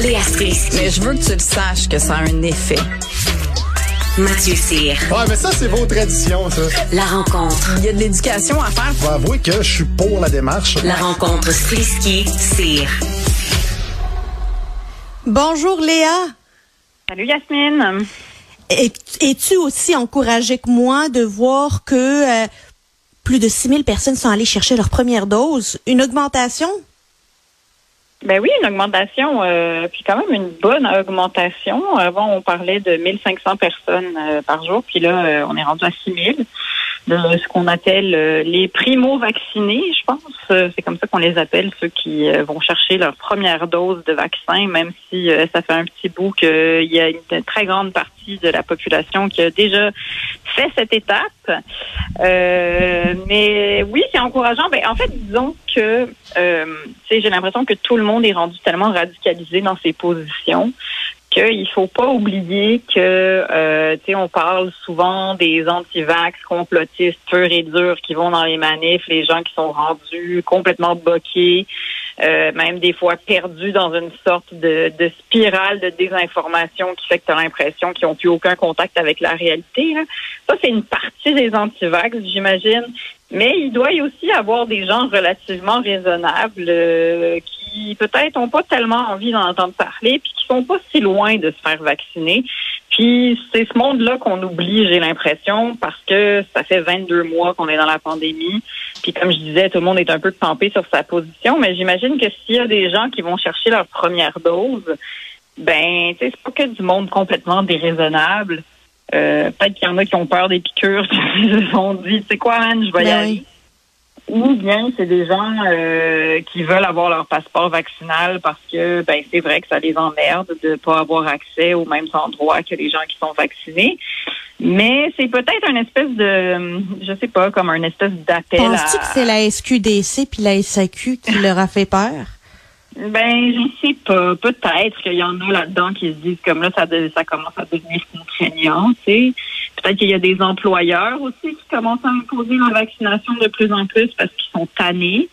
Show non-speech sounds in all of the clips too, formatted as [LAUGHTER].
Léa Strisky. Mais je veux que tu le saches que ça a un effet. Mathieu Cyr. Ouais, mais ça, c'est vos traditions, ça. La rencontre. Il y a de l'éducation à faire. Faut avouer que je suis pour la démarche. La rencontre Strisky-Cyr. Bonjour Léa. Salut Yasmine. Es- Es-tu aussi encouragée que moi de voir que euh, plus de 6000 personnes sont allées chercher leur première dose? Une augmentation? Ben oui, une augmentation, euh, puis quand même une bonne augmentation. Avant, on parlait de 1500 personnes euh, par jour, puis là, euh, on est rendu à 6000 de ce qu'on appelle euh, les primo-vaccinés, je pense. C'est comme ça qu'on les appelle, ceux qui vont chercher leur première dose de vaccin, même si ça fait un petit bout qu'il y a une très grande partie de la population qui a déjà fait cette étape. Euh, mais oui, c'est encourageant. Ben, en fait, disons que euh, j'ai l'impression que tout le monde est rendu tellement radicalisé dans ses positions qu'il faut pas oublier que euh, tu sais on parle souvent des anti-vax complotistes purs et durs qui vont dans les manifs, les gens qui sont rendus complètement boqués, euh, même des fois perdus dans une sorte de, de spirale de désinformation qui fait que tu as l'impression qu'ils n'ont plus aucun contact avec la réalité. Ça, c'est une partie des anti-vax, j'imagine. Mais il doit y aussi avoir des gens relativement raisonnables euh, qui peut-être n'ont pas tellement envie d'en entendre parler, puis qui sont pas si loin de se faire vacciner. Puis c'est ce monde-là qu'on oublie, j'ai l'impression, parce que ça fait 22 mois qu'on est dans la pandémie. Puis comme je disais, tout le monde est un peu campé sur sa position, mais j'imagine que s'il y a des gens qui vont chercher leur première dose, ben, tu sais, c'est pas que du monde complètement déraisonnable. Euh, Peut-être qu'il y en a qui ont peur des piqûres, [LAUGHS] qui se sont dit, c'est quoi, man, je vais y Ben aller. oui. Ou bien c'est des gens euh, qui veulent avoir leur passeport vaccinal parce que ben c'est vrai que ça les emmerde de pas avoir accès aux mêmes endroits que les gens qui sont vaccinés. Mais c'est peut-être une espèce de je sais pas, comme un espèce d'appel à Penses-tu que c'est la SQDC puis la SAQ qui leur a fait peur? Ben, je sais pas. Peut-être qu'il y en a là-dedans qui se disent comme là, ça, ça commence à devenir contraignant, tu sais. Peut-être qu'il y a des employeurs aussi qui commencent à imposer la vaccination de plus en plus parce qu'ils sont tannés.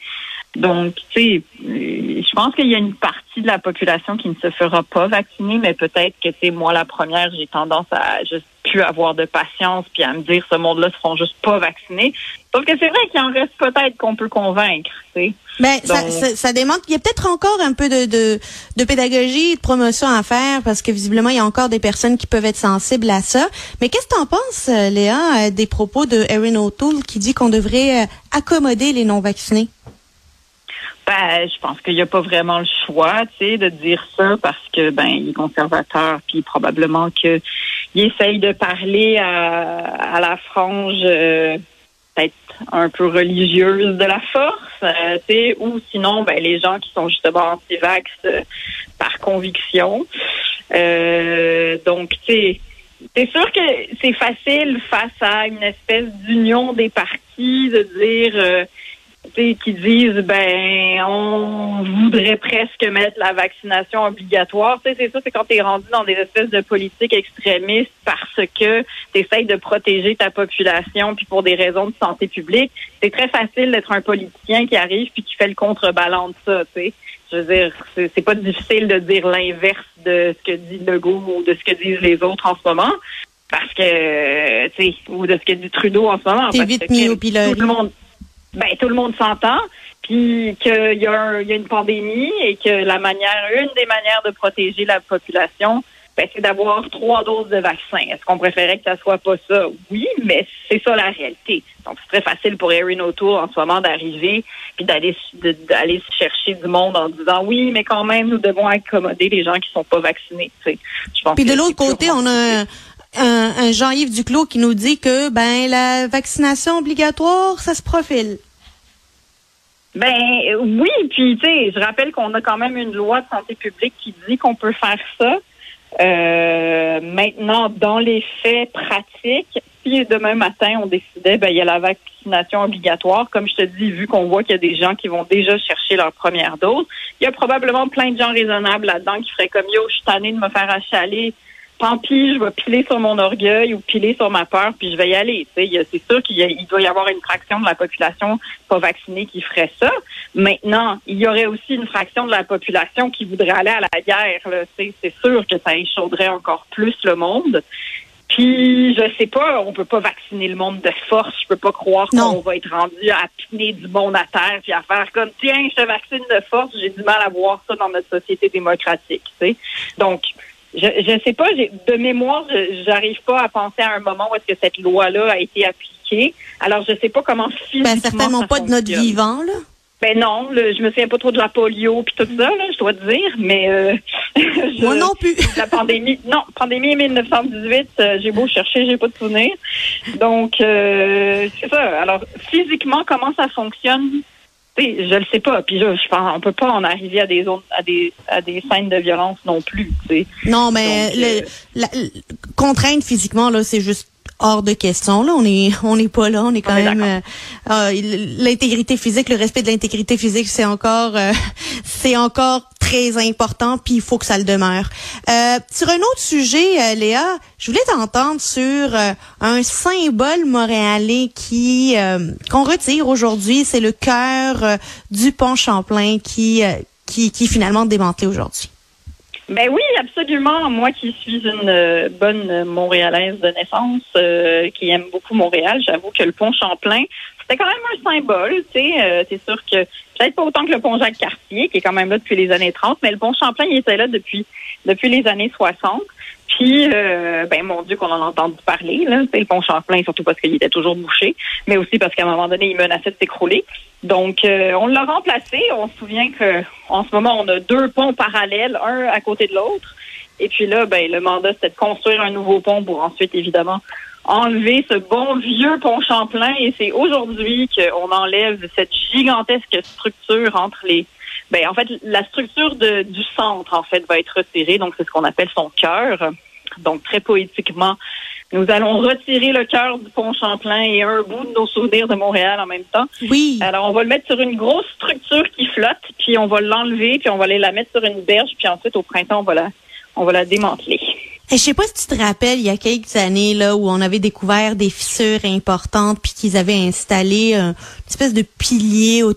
Donc, tu sais, euh, je pense qu'il y a une partie de la population qui ne se fera pas vacciner, mais peut-être que, tu sais, moi, la première, j'ai tendance à juste plus avoir de patience puis à me dire ce monde-là se feront juste pas vacciner. Sauf que c'est vrai qu'il en reste peut-être qu'on peut convaincre, tu sais. Ben, ça, Donc- ça, ça démontre qu'il y a peut-être encore un peu de, de, de pédagogie, de promotion à faire, parce que visiblement, il y a encore des personnes qui peuvent être sensibles à ça. Mais qu'est-ce que tu en penses, euh, Léa, euh, des propos de Erin O'Toole qui dit qu'on devrait euh, accommoder les non-vaccinés? Ben, je pense qu'il n'y a pas vraiment le choix, tu sais, de dire ça parce que ben il est conservateur, puis probablement que il essaye de parler à, à la frange euh, peut-être un peu religieuse de la force, euh, ou sinon ben les gens qui sont justement anti-vax euh, par conviction. Euh, donc, tu sais. C'est sûr que c'est facile face à une espèce d'union des partis de dire euh, qui disent ben on voudrait presque mettre la vaccination obligatoire. Tu sais, c'est ça, c'est quand tu es rendu dans des espèces de politiques extrémistes parce que tu essayes de protéger ta population puis pour des raisons de santé publique. C'est très facile d'être un politicien qui arrive puis qui fait le contrebalan de ça, tu sais. Je veux dire, c'est pas difficile de dire l'inverse de ce que dit Legault ou de ce que disent les autres en ce moment. Parce que, tu sais, ou de ce que dit Trudeau en ce moment. Parce vite que mis au pilori. Tout le monde, ben, tout le monde s'entend, puis qu'il y, y a une pandémie et que la manière, une des manières de protéger la population, ben, c'est d'avoir trois doses de vaccin. Est-ce qu'on préférait que ça soit pas ça? Oui, mais c'est ça la réalité. Donc, c'est très facile pour Erin O'Toole en ce moment d'arriver puis d'aller d'aller chercher du monde en disant oui, mais quand même, nous devons accommoder les gens qui sont pas vaccinés. tu sais. Je pense Puis de l'autre côté, on a un, Jean-Yves Duclos qui nous dit que ben la vaccination obligatoire, ça se profile. Ben oui, puis tu sais, je rappelle qu'on a quand même une loi de santé publique qui dit qu'on peut faire ça. Euh, maintenant, dans les faits pratiques, si demain matin on décidait, ben il y a la vaccination obligatoire. Comme je te dis, vu qu'on voit qu'il y a des gens qui vont déjà chercher leur première dose, il y a probablement plein de gens raisonnables là-dedans qui feraient comme yo, je suis tannée de me faire achaler tant pis, je vais piler sur mon orgueil ou piler sur ma peur, puis je vais y aller. C'est sûr qu'il doit y avoir une fraction de la population pas vaccinée qui ferait ça. Maintenant, il y aurait aussi une fraction de la population qui voudrait aller à la guerre. là. Tu sais, C'est sûr que ça échaudrait encore plus le monde. Puis, je sais pas, on peut pas vacciner le monde de force. Je peux pas croire qu'on va être rendu à piner du monde à terre puis à faire comme, tiens, je te vaccine de force. J'ai du mal à voir ça dans notre société démocratique, tu sais. Donc, je, je sais pas, de mémoire, je- j'arrive pas à penser à un moment où est-ce que cette loi-là a été appliquée. Alors, je sais pas comment physiquement Ben, certainement ça pas de notre vivant, là. Ben non, le- je me souviens pas trop de la polio puis tout ça, là, je dois te dire, mais euh, [LAUGHS] je- Moi non plus. [LAUGHS] la pandémie, non, pandémie 1918, euh, j'ai beau chercher, j'ai pas de souvenirs. Donc euh, c'est ça. Alors physiquement, comment ça fonctionne? Sais, je le sais pas. Puis je, je pense, on peut pas en arriver à des zones, à des à des scènes de violence non plus. Non, mais Donc, le, euh, la, contraindre physiquement, là, c'est juste hors de question. Là, on est, on n'est pas là. On est quand On est même euh, euh, l'intégrité physique, le respect de l'intégrité physique, c'est encore, euh, [LAUGHS] c'est encore très important. Puis il faut que ça le demeure. Euh, sur un autre sujet, euh, Léa, je voulais t'entendre sur euh, un symbole montréalais qui qu'on retire aujourd'hui. C'est le cœur du pont Champlain qui, qui, qui est finalement démantelé aujourd'hui. Ben oui, absolument. Moi qui suis une bonne Montréalaise de naissance, qui aime beaucoup Montréal, j'avoue que le pont Champlain, c'était quand même un symbole. Tu sais, euh, c'est sûr que peut-être pas autant que le pont Jacques-Cartier, qui est quand même là depuis les années 30, mais le pont Champlain, il était là depuis depuis les années 60. Puis, euh, ben mon Dieu, qu'on en a entendu parler, là, c'est le pont Champlain, surtout parce qu'il était toujours bouché, mais aussi parce qu'à un moment donné, il menaçait de s'écrouler. Donc, euh, on l'a remplacé. On se souvient que en ce moment, on a deux ponts parallèles, un à côté de l'autre. Et puis là, ben, le mandat, c'était de construire un nouveau pont pour ensuite, évidemment, enlever ce bon vieux pont Champlain. Et c'est aujourd'hui qu'on enlève cette gigantesque structure entre les. Ben, en fait, la structure de, du centre, en fait, va être retirée. Donc, c'est ce qu'on appelle son cœur. Donc, très poétiquement, nous allons retirer le cœur du pont Champlain et un bout de nos souvenirs de Montréal en même temps. Oui. Alors, on va le mettre sur une grosse structure qui flotte, puis on va l'enlever, puis on va aller la mettre sur une berge, puis ensuite, au printemps, on va la, on va la démanteler. Je sais pas si tu te rappelles, il y a quelques années là où on avait découvert des fissures importantes puis qu'ils avaient installé un- une espèce de pilier au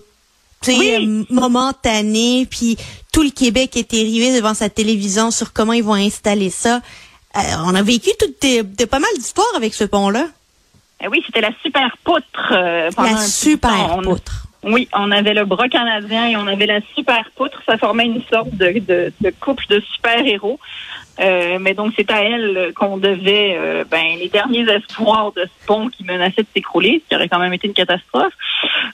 Oui. euh, momentané puis tout le Québec était arrivé devant sa télévision sur comment ils vont installer ça. Euh, on a vécu toutes des- de pas mal d'histoires avec ce pont-là. Eh oui, c'était la super poutre. euh, pendant La super poutre. Oui, on avait le bras canadien et on avait la super poutre. Ça formait une sorte de, de, de couple de super-héros. Euh, mais donc, c'est à elle qu'on devait euh, ben, les derniers espoirs de ce pont qui menaçait de s'écrouler, ce qui aurait quand même été une catastrophe.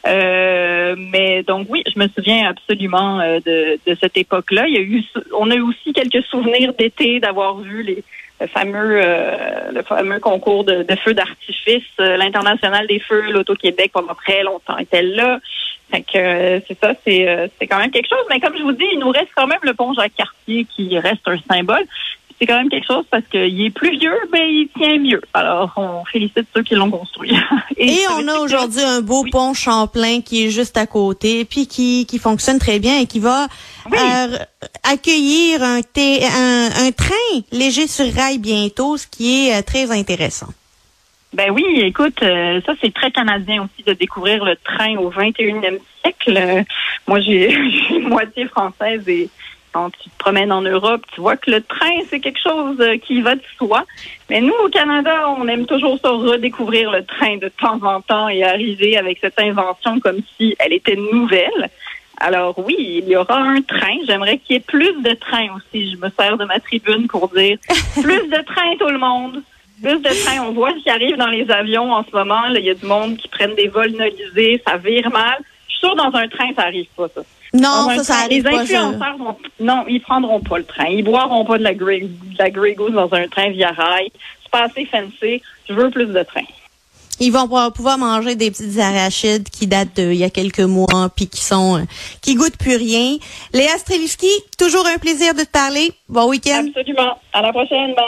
Euh, mais donc, oui, je me souviens absolument euh, de, de cette époque-là. Il y a eu, on a eu aussi quelques souvenirs d'été d'avoir vu les le fameux euh, le fameux concours de, de feux d'artifice, euh, l'international des feux, l'Auto-Québec pendant très longtemps était là. Fait que euh, c'est ça, c'est euh, c'est quand même quelque chose. Mais comme je vous dis, il nous reste quand même le pont Jacques Cartier qui reste un symbole. C'est quand même quelque chose parce qu'il est plus vieux, mais il tient mieux. Alors on félicite ceux qui l'ont construit. [LAUGHS] Et on a aujourd'hui un beau Oui. pont Champlain qui est juste à côté, puis qui, qui fonctionne très bien et qui va Oui. euh, accueillir un, un, un train léger sur rail bientôt, ce qui est euh, très intéressant. Ben oui, écoute, euh, ça c'est très canadien aussi de découvrir le train au 21e siècle. Euh, moi, j'ai [LAUGHS] moitié française et quand tu te promènes en Europe, tu vois que le train, c'est quelque chose euh, qui va de soi. Mais nous, au Canada, on aime toujours ça redécouvrir le train de temps en temps et arriver avec cette invention comme si elle était nouvelle. Alors oui, il y aura un train. J'aimerais qu'il y ait plus de trains aussi. Je me sers de ma tribune pour dire [LAUGHS] plus de trains tout le monde. Plus de trains. On voit ce qui arrive dans les avions en ce moment. Là, Il y a du monde qui prennent des vols nolisés. Ça vire mal. Je suis sûre dans un train, ça arrive pas, ça. Non, ça, ça train, arrive les pas. influenceurs vont, non, ils prendront pas le train. Ils boiront pas de la Grey, de la Grey Goose dans un train via rail. C'est pas assez fancy. Je veux plus de trains. Ils vont pouvoir- manger des petites arachides qui datent d'il y a quelques mois puis qui sont euh, qui goûtent plus rien. Léa Streliski, toujours un plaisir de te parler. Bon week-end. Absolument. À la prochaine. Bye.